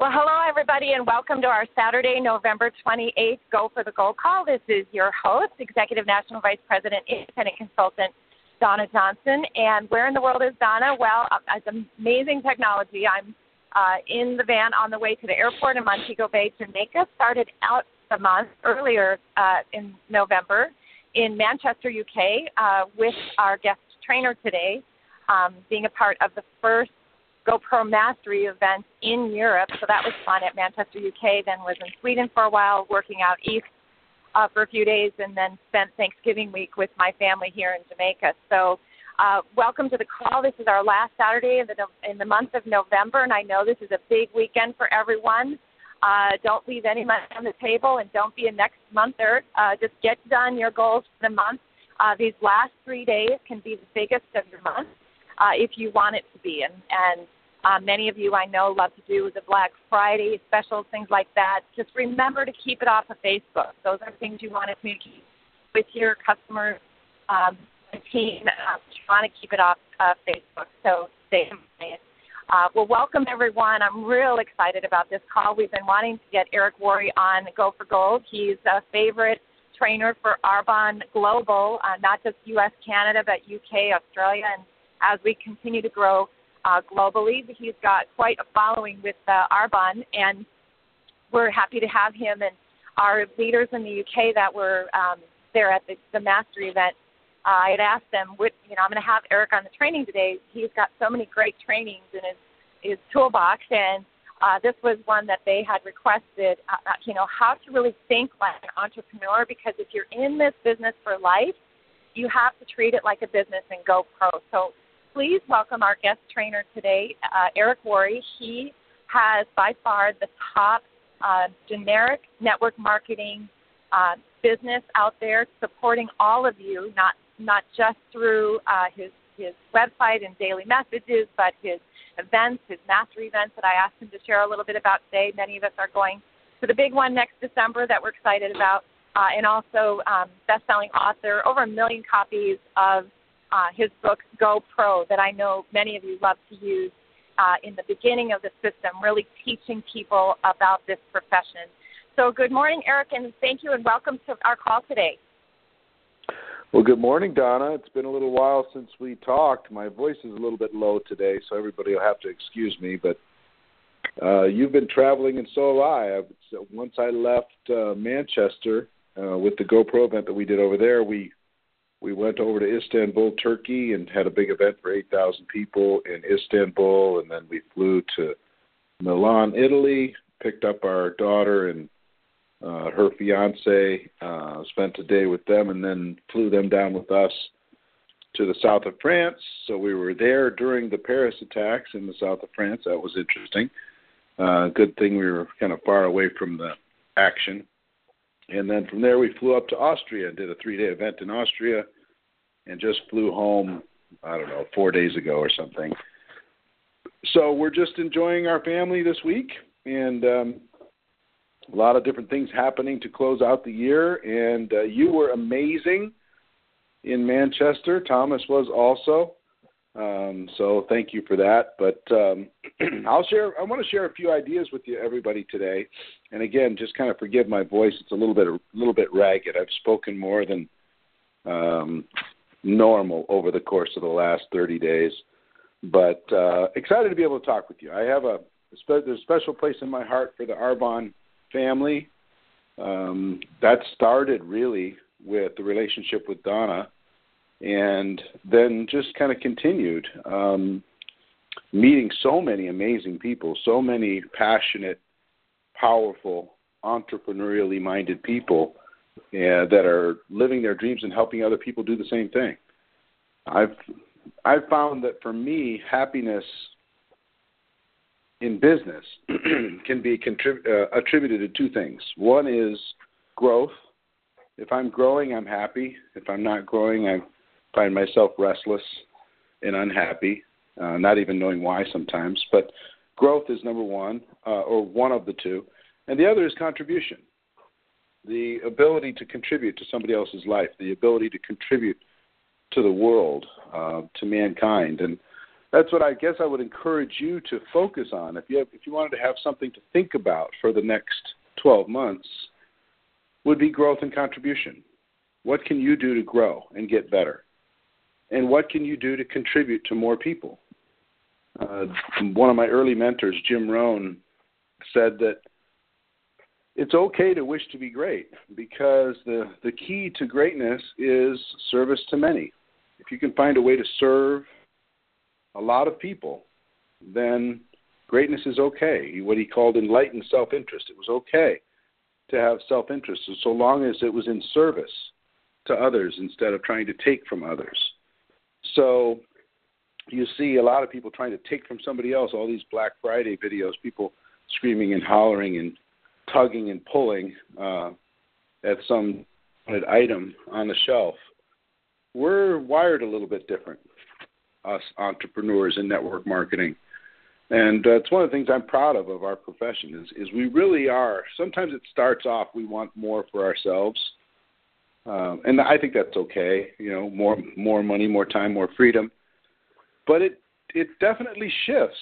Well, hello, everybody, and welcome to our Saturday, November 28th Go for the Gold call. This is your host, Executive National Vice President, Independent Consultant, Donna Johnson. And where in the world is Donna? Well, uh, it's amazing technology. I'm uh, in the van on the way to the airport in Montego Bay, Jamaica. Started out the month earlier uh, in November in Manchester, UK, uh, with our guest trainer today, um, being a part of the first GoPro Mastery events in Europe. So that was fun at Manchester, UK. Then was in Sweden for a while, working out east uh, for a few days, and then spent Thanksgiving week with my family here in Jamaica. So. Uh, welcome to the call. This is our last Saturday in the, in the month of November, and I know this is a big weekend for everyone. Uh, don't leave any money on the table, and don't be a next monther. Uh, just get done your goals for the month. Uh, these last three days can be the biggest of your month uh, if you want it to be, and, and uh, many of you I know love to do the Black Friday specials, things like that. Just remember to keep it off of Facebook. Those are things you want to communicate with your customers um, team. Uh, you want to keep it off uh, Facebook. So stay compliant. Uh, well, welcome everyone. I'm real excited about this call. We've been wanting to get Eric Worre on Go for Gold. He's a favorite trainer for Arbonne Global, uh, not just U.S., Canada, but UK, Australia, and as we continue to grow uh, globally. He's got quite a following with uh, Arbonne, and we're happy to have him and our leaders in the UK that were um, there at the, the mastery event. Uh, I had asked them, what, you know, I'm going to have Eric on the training today. He's got so many great trainings in his his toolbox, and uh, this was one that they had requested. Uh, uh you know, how to really think like an entrepreneur because if you're in this business for life, you have to treat it like a business and go pro. So please welcome our guest trainer today, uh, Eric Worre. He has by far the top uh, generic network marketing uh, business out there, supporting all of you, not not just through uh, his his website and daily messages, but his events, his master events that I asked him to share a little bit about today. Many of us are going to the big one next December that we're excited about, uh, and also um, best-selling author, over a million copies of uh, his book Go Pro that I know many of you love to use uh, in the beginning of the system, really teaching people about this profession. So, good morning, Eric, and thank you and welcome to our call today. Well, good morning, Donna. It's been a little while since we talked. My voice is a little bit low today, so everybody will have to excuse me. But uh, you've been traveling, and so have I. Once I left uh, Manchester uh, with the GoPro event that we did over there, we we went over to Istanbul, Turkey, and had a big event for 8,000 people in Istanbul, and then we flew to Milan, Italy, picked up our daughter and uh, her fiance, uh, spent a day with them, and then flew them down with us to the south of France. So we were there during the Paris attacks in the south of France. That was interesting. Uh, good thing we were kind of far away from the action. And then from there, we flew up to Austria and did a three day event in Austria and just flew home, I don't know, four days ago or something. So we're just enjoying our family this week and um, a lot of different things happening to close out the year. And uh, you were amazing in Manchester. Thomas was also. Um, so thank you for that. But um, I'll share. I want to share a few ideas with you, everybody, today. And again, just kind of forgive my voice; it's a little bit a little bit ragged. I've spoken more than um, normal over the course of the last 30 days, but uh, excited to be able to talk with you. I have a there's a special place in my heart for the Arbonne family. Um, that started really with the relationship with Donna and then just kind of continued um, meeting so many amazing people, so many passionate, powerful, entrepreneurially minded people uh, that are living their dreams and helping other people do the same thing. I've I've found that for me, happiness in business can be contrib- uh, attributed to two things. One is growth. If I'm growing, I'm happy. If I'm not growing, I find myself restless and unhappy, uh, not even knowing why sometimes. But growth is number one, uh, or one of the two. And the other is contribution the ability to contribute to somebody else's life, the ability to contribute to the world, uh, to mankind. And that's what I guess I would encourage you to focus on. If you have, if you wanted to have something to think about for the next 12 months, would be growth and contribution. What can you do to grow and get better? And what can you do to contribute to more people? Uh, one of my early mentors, Jim Rohn, said that it's okay to wish to be great because the, the key to greatness is service to many. If you can find a way to serve a lot of people, then greatness is okay. What he called enlightened self interest. It was okay to have self interest so long as it was in service to others instead of trying to take from others. So you see a lot of people trying to take from somebody else, all these Black Friday videos, people screaming and hollering and tugging and pulling uh, at some item on the shelf. We're wired a little bit different us entrepreneurs in network marketing. And uh, it's one of the things I'm proud of of our profession is, is we really are. Sometimes it starts off we want more for ourselves, um, and I think that's okay. You know, more more money, more time, more freedom. But it it definitely shifts.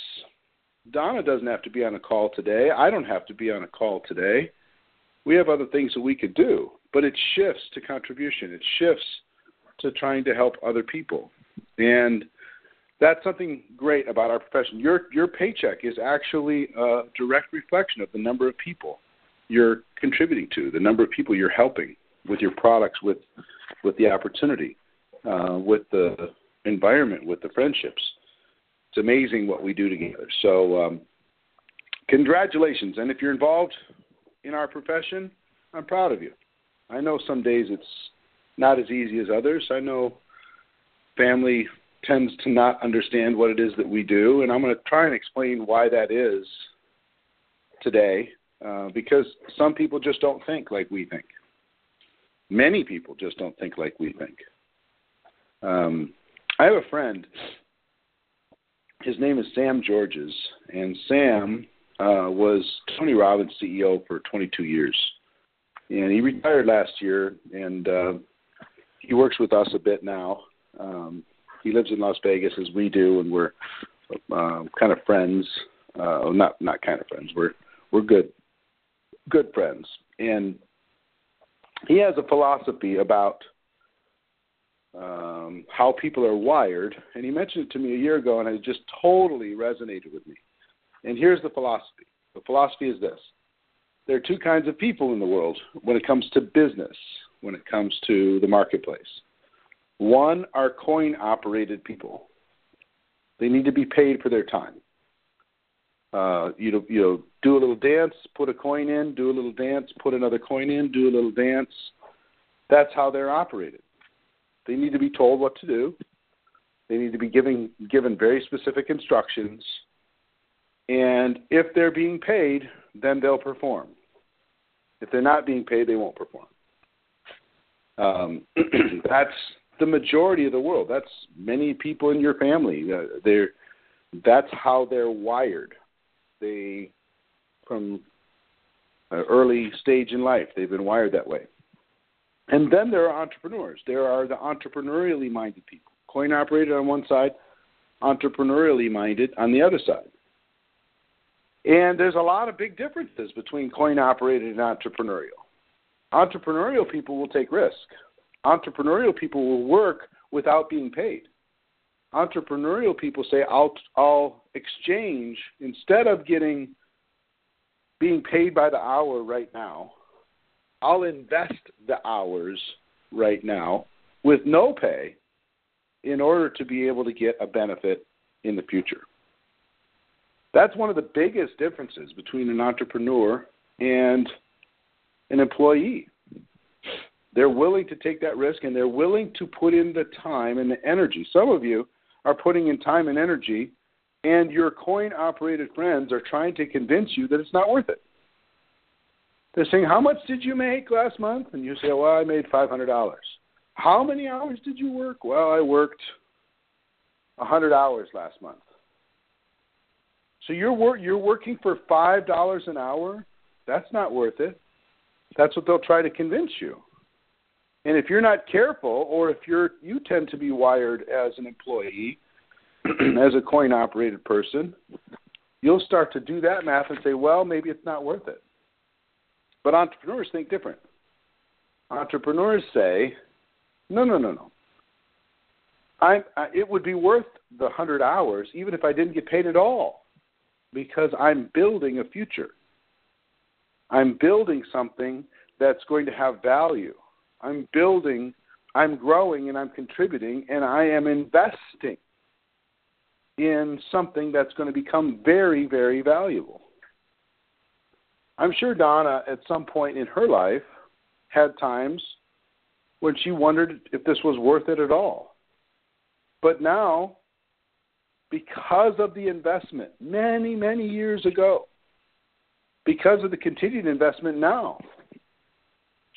Donna doesn't have to be on a call today. I don't have to be on a call today. We have other things that we could do, but it shifts to contribution. It shifts to trying to help other people. And that's something great about our profession. Your your paycheck is actually a direct reflection of the number of people you're contributing to, the number of people you're helping with your products, with with the opportunity, uh, with the environment, with the friendships. It's amazing what we do together. So, um, congratulations! And if you're involved in our profession, I'm proud of you. I know some days it's not as easy as others. I know family tends to not understand what it is that we do, and I'm going to try and explain why that is today, uh, because some people just don't think like we think. Many people just don't think like we think. Um, I have a friend. His name is Sam Georges, and Sam uh, was Tony Robbins' CEO for 22 years, and he retired last year, and uh, he works with us a bit now. Um, he lives in Las Vegas as we do, and we're um, kind of friends. Uh, not not kind of friends. We're we're good good friends, and he has a philosophy about um, how people are wired, and he mentioned it to me a year ago, and it just totally resonated with me. And here's the philosophy. The philosophy is this: there are two kinds of people in the world when it comes to business, when it comes to the marketplace. One are coin operated people. They need to be paid for their time. Uh, you know, you know, do a little dance, put a coin in, do a little dance, put another coin in, do a little dance. That's how they're operated. They need to be told what to do. They need to be given given very specific instructions. And if they're being paid, then they'll perform. If they're not being paid, they won't perform. Um, that's the majority of the world. That's many people in your family. Uh, they're that's how they're wired. They from an early stage in life they've been wired that way. And then there are entrepreneurs. There are the entrepreneurially minded people. Coin operated on one side, entrepreneurially minded on the other side. And there's a lot of big differences between coin operated and entrepreneurial. Entrepreneurial people will take risk entrepreneurial people will work without being paid. Entrepreneurial people say, I'll, I'll exchange, instead of getting being paid by the hour right now, I'll invest the hours right now with no pay in order to be able to get a benefit in the future. That's one of the biggest differences between an entrepreneur and an employee. They're willing to take that risk and they're willing to put in the time and the energy. Some of you are putting in time and energy, and your coin operated friends are trying to convince you that it's not worth it. They're saying, How much did you make last month? And you say, Well, I made $500. How many hours did you work? Well, I worked 100 hours last month. So you're wor- you're working for five dollars an hour. That's not worth it. That's what they'll try to convince you. And if you're not careful, or if you're you tend to be wired as an employee, as a coin operated person, you'll start to do that math and say, well, maybe it's not worth it. But entrepreneurs think different. Entrepreneurs say, no, no, no, no. I, I, it would be worth the 100 hours even if I didn't get paid at all because I'm building a future. I'm building something that's going to have value. I'm building, I'm growing, and I'm contributing, and I am investing in something that's going to become very, very valuable. I'm sure Donna, at some point in her life, had times when she wondered if this was worth it at all. But now, because of the investment many, many years ago, because of the continued investment now,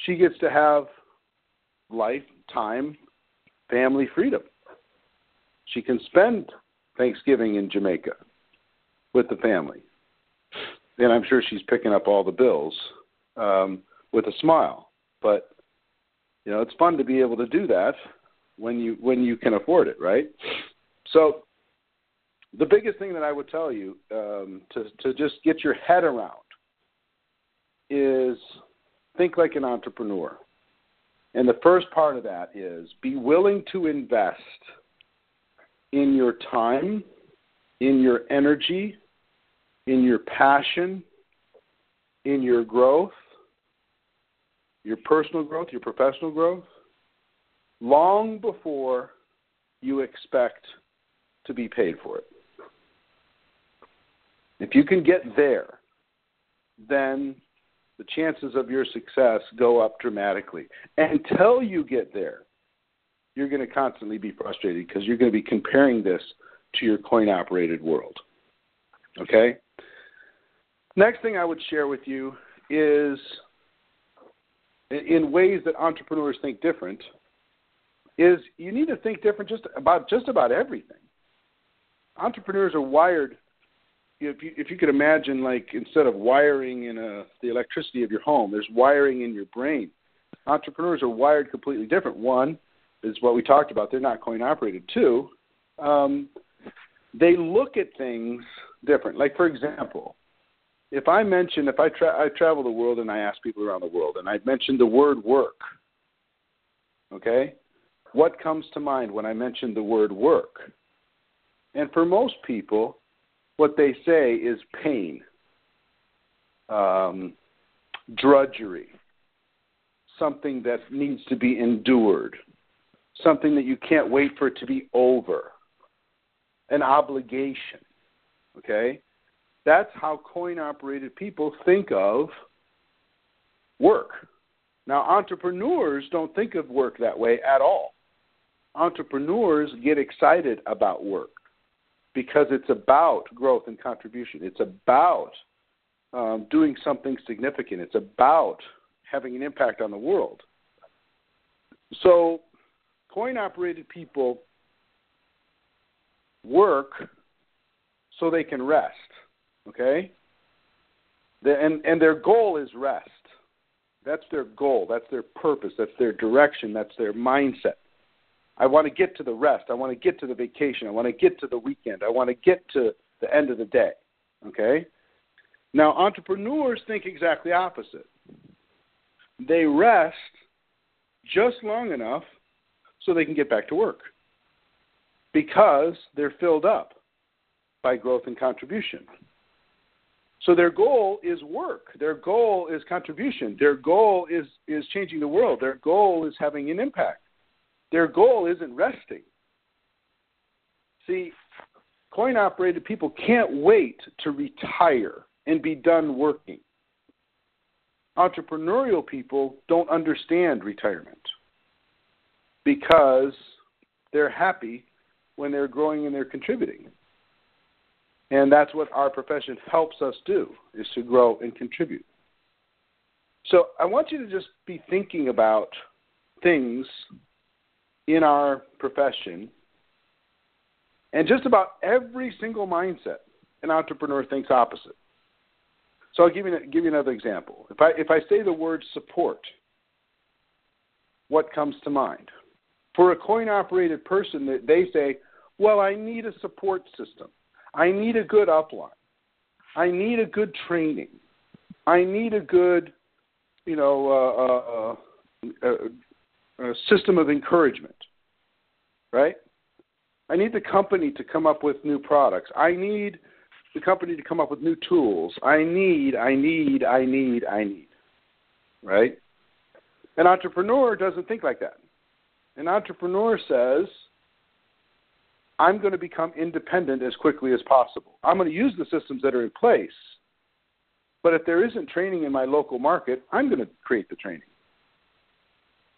she gets to have life, time, family freedom. She can spend Thanksgiving in Jamaica with the family. And I'm sure she's picking up all the bills um, with a smile. But you know, it's fun to be able to do that when you when you can afford it, right? So the biggest thing that I would tell you um, to to just get your head around is think like an entrepreneur. And the first part of that is be willing to invest in your time, in your energy, in your passion, in your growth, your personal growth, your professional growth, long before you expect to be paid for it. If you can get there, then the chances of your success go up dramatically. Until you get there, you're going to constantly be frustrated because you're going to be comparing this to your coin operated world. Okay? Next thing I would share with you is in ways that entrepreneurs think different is you need to think different just about just about everything. Entrepreneurs are wired if you if you could imagine like instead of wiring in a the electricity of your home, there's wiring in your brain. Entrepreneurs are wired completely different. One, is what we talked about. They're not coin operated. Two, um, they look at things different. Like for example, if I mention if I tra- I travel the world and I ask people around the world and I mention the word work, okay, what comes to mind when I mention the word work? And for most people, what they say is pain, um, drudgery, something that needs to be endured, something that you can't wait for it to be over, an obligation. Okay? That's how coin operated people think of work. Now, entrepreneurs don't think of work that way at all. Entrepreneurs get excited about work because it's about growth and contribution. It's about um, doing something significant. It's about having an impact on the world. So, coin operated people work so they can rest. Okay? And, and their goal is rest. That's their goal. That's their purpose. That's their direction. That's their mindset. I want to get to the rest. I want to get to the vacation. I want to get to the weekend. I want to get to the end of the day. Okay? Now, entrepreneurs think exactly opposite. They rest just long enough so they can get back to work because they're filled up by growth and contribution. So their goal is work. Their goal is contribution. Their goal is, is changing the world. Their goal is having an impact. Their goal isn't resting. See, coin operated people can't wait to retire and be done working. Entrepreneurial people don't understand retirement because they're happy when they're growing and they're contributing. And that's what our profession helps us do is to grow and contribute. So I want you to just be thinking about things in our profession and just about every single mindset an entrepreneur thinks opposite. So I'll give you give you another example. If I if I say the word support, what comes to mind? For a coin operated person, that they say, Well, I need a support system. I need a good upline. I need a good training. I need a good, you know, uh, uh, uh, system of encouragement. Right? I need the company to come up with new products. I need the company to come up with new tools. I need, I need, I need, I need. Right? An entrepreneur doesn't think like that. An entrepreneur says, I'm going to become independent as quickly as possible. I'm going to use the systems that are in place. But if there isn't training in my local market, I'm going to create the training.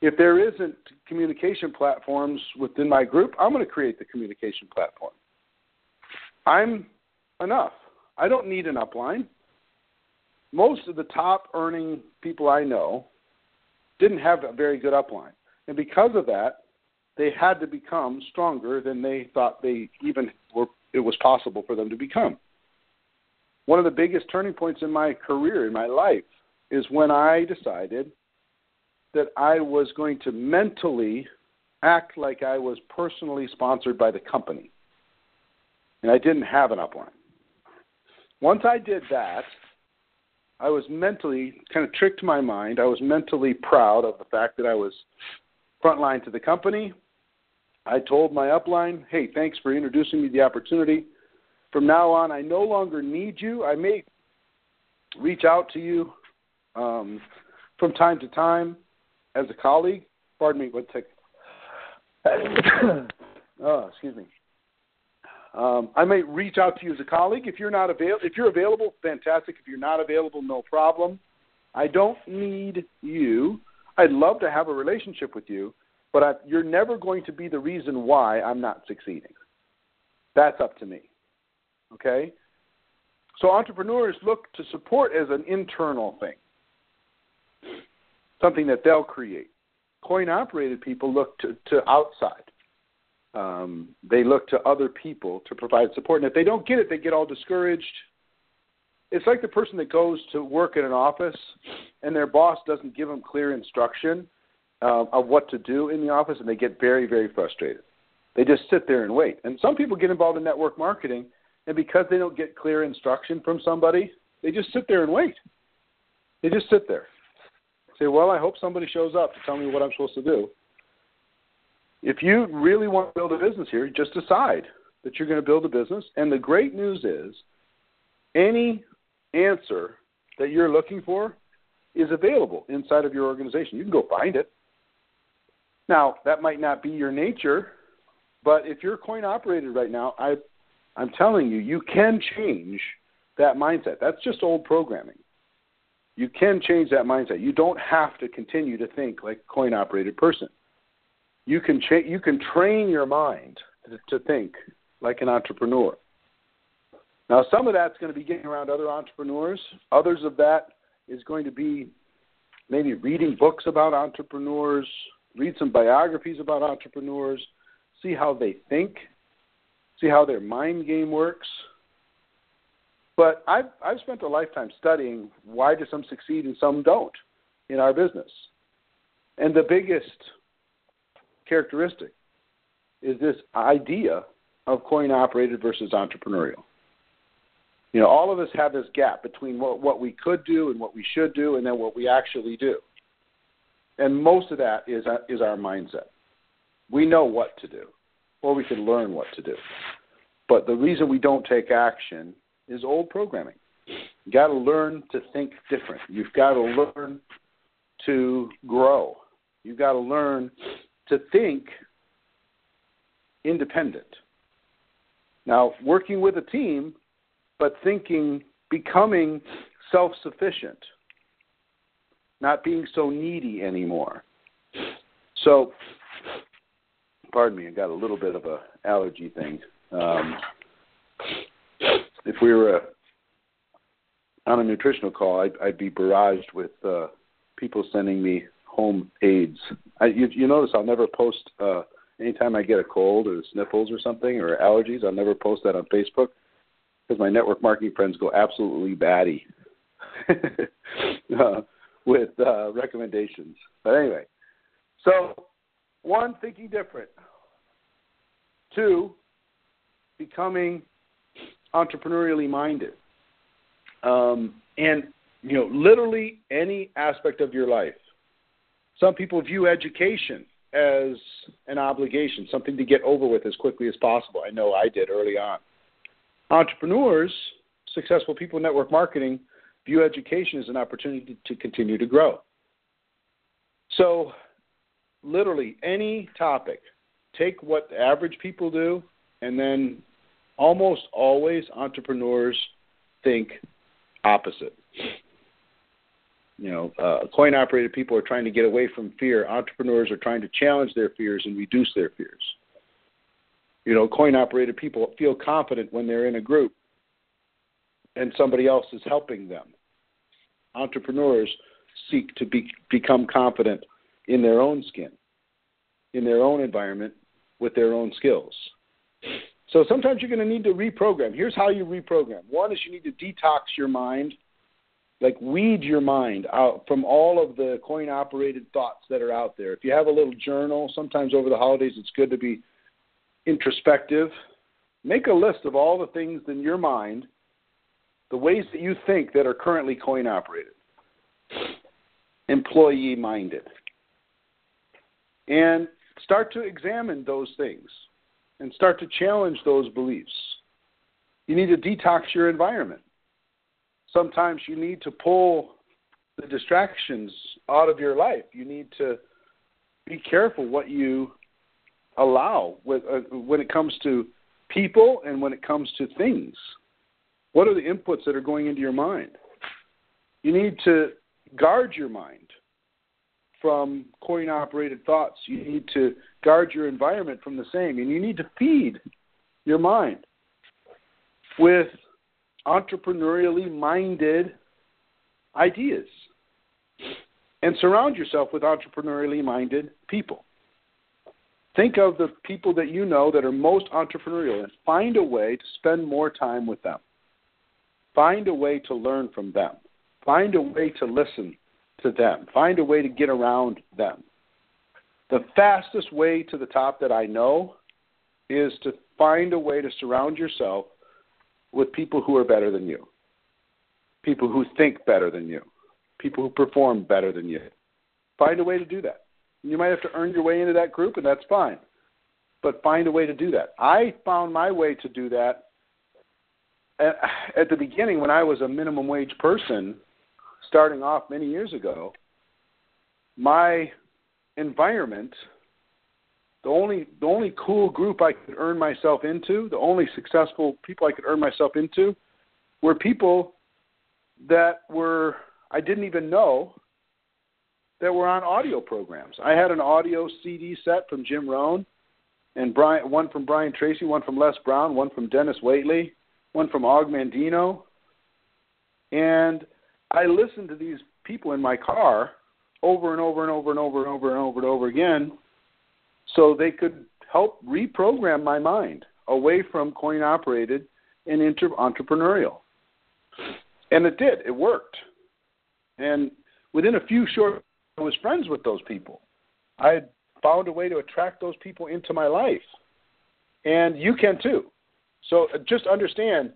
If there isn't communication platforms within my group, I'm going to create the communication platform. I'm enough. I don't need an upline. Most of the top earning people I know didn't have a very good upline. And because of that, they had to become stronger than they thought they even were it was possible for them to become. One of the biggest turning points in my career, in my life, is when I decided that I was going to mentally act like I was personally sponsored by the company. And I didn't have an upline. Once I did that, I was mentally kind of tricked my mind. I was mentally proud of the fact that I was frontline to the company. I told my upline, hey, thanks for introducing me the opportunity. From now on, I no longer need you. I may reach out to you um, from time to time as a colleague. Pardon me, one second. oh, excuse me. Um, I may reach out to you as a colleague if you're not avail- if you're available, fantastic. If you're not available, no problem. I don't need you. I'd love to have a relationship with you, but I, you're never going to be the reason why I'm not succeeding. That's up to me. Okay? So entrepreneurs look to support as an internal thing, something that they'll create. Coin operated people look to, to outside. Um, they look to other people to provide support. And if they don't get it, they get all discouraged. It's like the person that goes to work in an office and their boss doesn't give them clear instruction uh, of what to do in the office, and they get very, very frustrated. They just sit there and wait. And some people get involved in network marketing, and because they don't get clear instruction from somebody, they just sit there and wait. They just sit there. Say, well, I hope somebody shows up to tell me what I'm supposed to do. If you really want to build a business here, just decide that you're going to build a business. And the great news is, any answer that you're looking for is available inside of your organization. You can go find it. Now, that might not be your nature, but if you're coin operated right now, I, I'm telling you, you can change that mindset. That's just old programming. You can change that mindset. You don't have to continue to think like a coin operated person. You can cha- you can train your mind to, to think like an entrepreneur. Now, some of that's going to be getting around other entrepreneurs. Others of that is going to be maybe reading books about entrepreneurs, read some biographies about entrepreneurs, see how they think, see how their mind game works. But I've I've spent a lifetime studying why do some succeed and some don't in our business. And the biggest characteristic is this idea of coin operated versus entrepreneurial. You know, all of us have this gap between what, what we could do and what we should do and then what we actually do. And most of that is, is our mindset. We know what to do, or we can learn what to do. But the reason we don't take action is old programming. You got to learn to think different. You've got to learn to grow. You've got to learn to think independent. Now, working with a team, but thinking, becoming self sufficient not being so needy anymore. So, pardon me, I got a little bit of a allergy thing. Um, if we were a, on a nutritional call, I'd, I'd be barraged with uh, people sending me home aids. I, you, you notice I'll never post uh, anytime I get a cold or sniffles or something or allergies. I'll never post that on Facebook because my network marketing friends go absolutely batty. uh, with uh, recommendations. But anyway, so one, thinking different. Two, becoming entrepreneurially minded. Um, and, you know, literally any aspect of your life. Some people view education as an obligation, something to get over with as quickly as possible. I know I did early on. Entrepreneurs, successful people in network marketing, view education as an opportunity to continue to grow. So, literally any topic, take what average people do, and then almost always entrepreneurs think opposite. You know, uh, coin operated people are trying to get away from fear. Entrepreneurs are trying to challenge their fears and reduce their fears. You know, coin operated people feel confident when they're in a group and somebody else is helping them. Entrepreneurs seek to be, become confident in their own skin, in their own environment, with their own skills. So sometimes you're going to need to reprogram. Here's how you reprogram. One is you need to detox your mind, like weed your mind out from all of the coin operated thoughts that are out there. If you have a little journal, sometimes over the holidays it's good to be introspective. Make a list of all the things in your mind, the ways that you think that are currently coin operated, employee minded. And start to examine those things and start to challenge those beliefs. You need to detox your environment. Sometimes you need to pull the distractions out of your life. You need to be careful what you allow with, uh, when it comes to people and when it comes to things. What are the inputs that are going into your mind? You need to guard your mind from coin operated thoughts. You need to guard your environment from the same. And you need to feed your mind with entrepreneurially minded ideas and surround yourself with entrepreneurially minded people. Think of the people that you know that are most entrepreneurial and find a way to spend more time with them. Find a way to learn from them. Find a way to listen to them. Find a way to get around them. The fastest way to the top that I know is to find a way to surround yourself with people who are better than you, people who think better than you, people who perform better than you. Find a way to do that. You might have to earn your way into that group, and that's fine. But find a way to do that. I found my way to do that at, at the beginning when I was a minimum wage person, starting off many years ago. My environment, the only the only cool group I could earn myself into, the only successful people I could earn myself into, were people that were I didn't even know that were on audio programs. I had an audio CD set from Jim Rohn, and Brian, one from Brian Tracy, one from Les Brown, one from Dennis Waitley, one from Og Mandino, and I listened to these people in my car over and over and over and over and over and over and over again so they could help reprogram my mind away from coin operated and into entrepreneurial. And it did, it worked. And within a few short I was friends with those people. I found a way to attract those people into my life. And you can too. So uh, just understand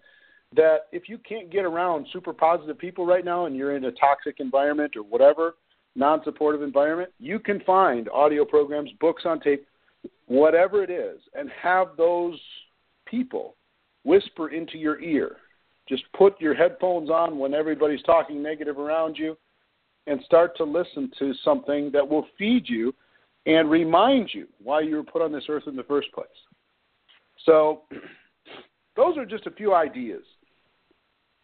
that if you can't get around super positive people right now and you're in a toxic environment or whatever, non supportive environment, you can find audio programs, books on tape, whatever it is, and have those people whisper into your ear. Just put your headphones on when everybody's talking negative around you and start to listen to something that will feed you and remind you why you were put on this earth in the first place. So, those are just a few ideas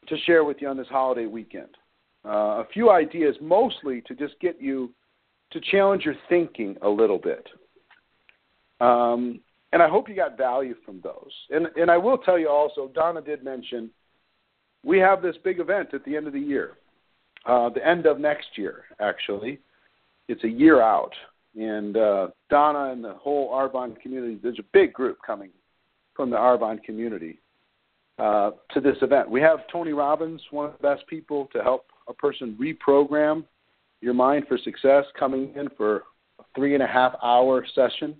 to share with you on this holiday weekend uh, a few ideas, mostly to just get you to challenge your thinking a little bit. Um, and I hope you got value from those. And, and I will tell you also, Donna did mention we have this big event at the end of the year, uh, the end of next year, actually. It's a year out. And uh, Donna and the whole Arbonne community, there's a big group coming from the Arbonne community uh, to this event. We have Tony Robbins, one of the best people to help a person reprogram your mind for success coming in for a three and a half hour session.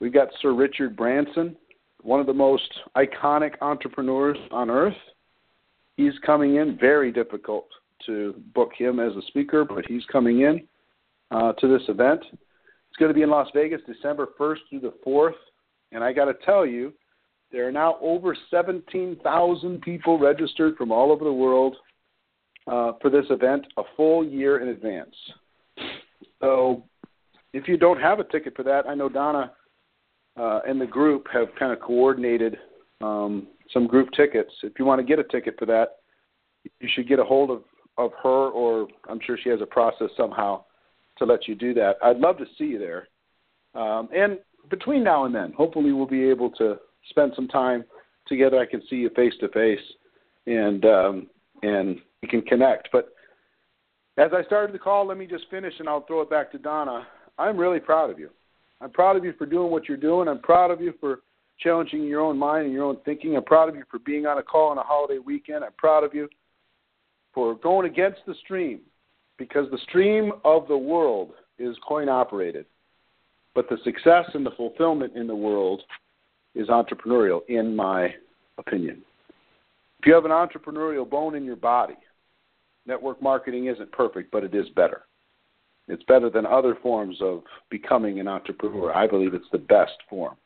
We've got Sir Richard Branson, one of the most iconic entrepreneurs on earth. He's coming in. Very difficult to book him as a speaker, but he's coming in uh, to this event. It's going to be in Las Vegas December 1st through the 4th. And I got to tell you, there are now over 17,000 people registered from all over the world uh, for this event a full year in advance. So if you don't have a ticket for that, I know Donna uh, and the group have kind of coordinated um, some group tickets. If you want to get a ticket for that, you should get a hold of, of her, or I'm sure she has a process somehow to let you do that. I'd love to see you there. Um, and between now and then, hopefully, we'll be able to spend some time together. I can see you face to face, and um, and we can connect. But as I started the call, let me just finish, and I'll throw it back to Donna. I'm really proud of you. I'm proud of you for doing what you're doing. I'm proud of you for challenging your own mind and your own thinking. I'm proud of you for being on a call on a holiday weekend. I'm proud of you for going against the stream because the stream of the world is coin operated. But the success and the fulfillment in the world is entrepreneurial, in my opinion. If you have an entrepreneurial bone in your body, network marketing isn't perfect, but it is better. It's better than other forms of becoming an entrepreneur. I believe it's the best form,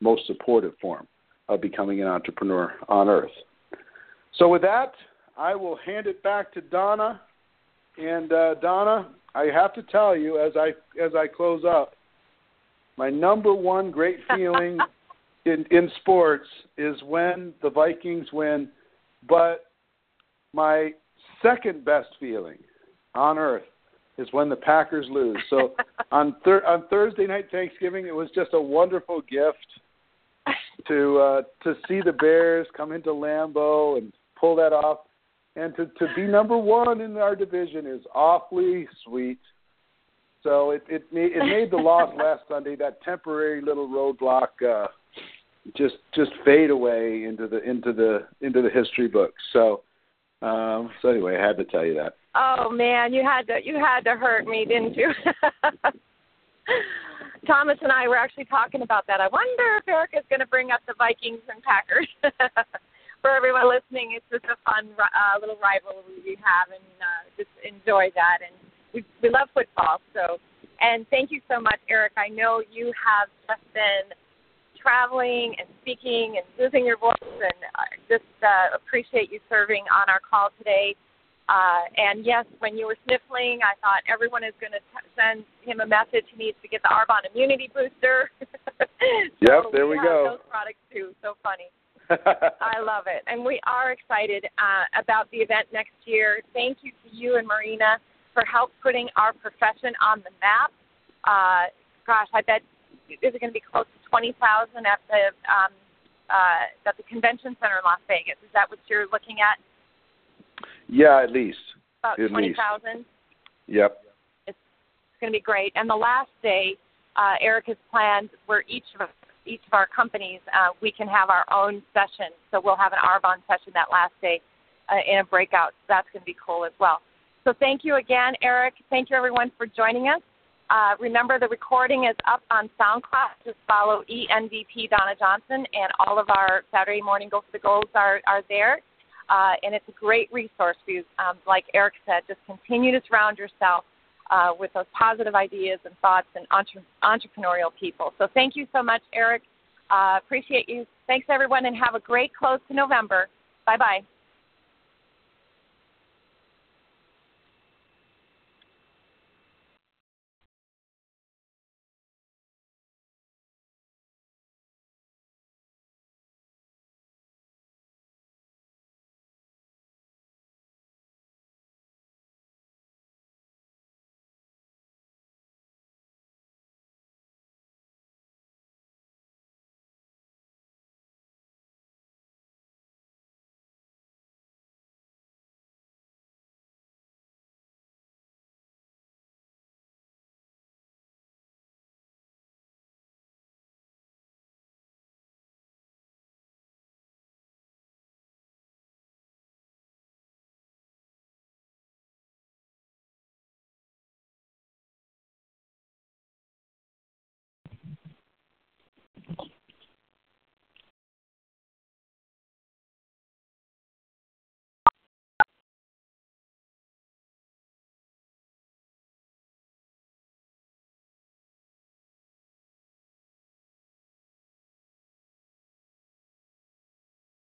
most supportive form of becoming an entrepreneur on earth. So, with that, I will hand it back to Donna. And uh, Donna, I have to tell you as I as I close up, my number one great feeling in in sports is when the Vikings win, but my second best feeling on earth is when the Packers lose. So on thir- on Thursday night Thanksgiving, it was just a wonderful gift to uh, to see the Bears come into Lambeau and pull that off, and to to be number one in our division is awfully sweet. So it it made, it made the loss last Sunday that temporary little roadblock uh, just just fade away into the into the into the history books. So um, so anyway, I had to tell you that. Oh man, you had to you had to hurt me, didn't you? Thomas and I were actually talking about that. I wonder if Eric is going to bring up the Vikings and Packers. For everyone listening, it's just a fun uh, little rivalry we have, and uh, just enjoy that. And we we love football, so. And thank you so much, Eric. I know you have just been traveling and speaking and losing your voice, and I just uh, appreciate you serving on our call today. Uh, and yes, when you were sniffling, I thought everyone is going to send him a message. He needs to get the Arbonne Immunity Booster. so yep, there we, we go. Those products too. So funny. I love it, and we are excited uh, about the event next year. Thank you to you and Marina for help putting our profession on the map. Uh, gosh, I bet is it going to be close to twenty thousand at the um, uh, at the convention center in Las Vegas? Is that what you're looking at? Yeah, at least. About at twenty thousand. Yep. It's, it's going to be great. And the last day, uh, Eric has planned where each of us, each of our companies, uh, we can have our own session. So we'll have an Arbonne session that last day uh, in a breakout. So that's going to be cool as well. So thank you again, Eric. Thank you everyone for joining us. Uh, remember, the recording is up on SoundCloud. Just follow ENVP Donna Johnson, and all of our Saturday morning Go for the Goals are, are there. Uh, and it's a great resource for you. Um, like Eric said, just continue to surround yourself uh, with those positive ideas and thoughts and entre- entrepreneurial people. So thank you so much, Eric. Uh, appreciate you. Thanks, everyone, and have a great close to November. Bye bye.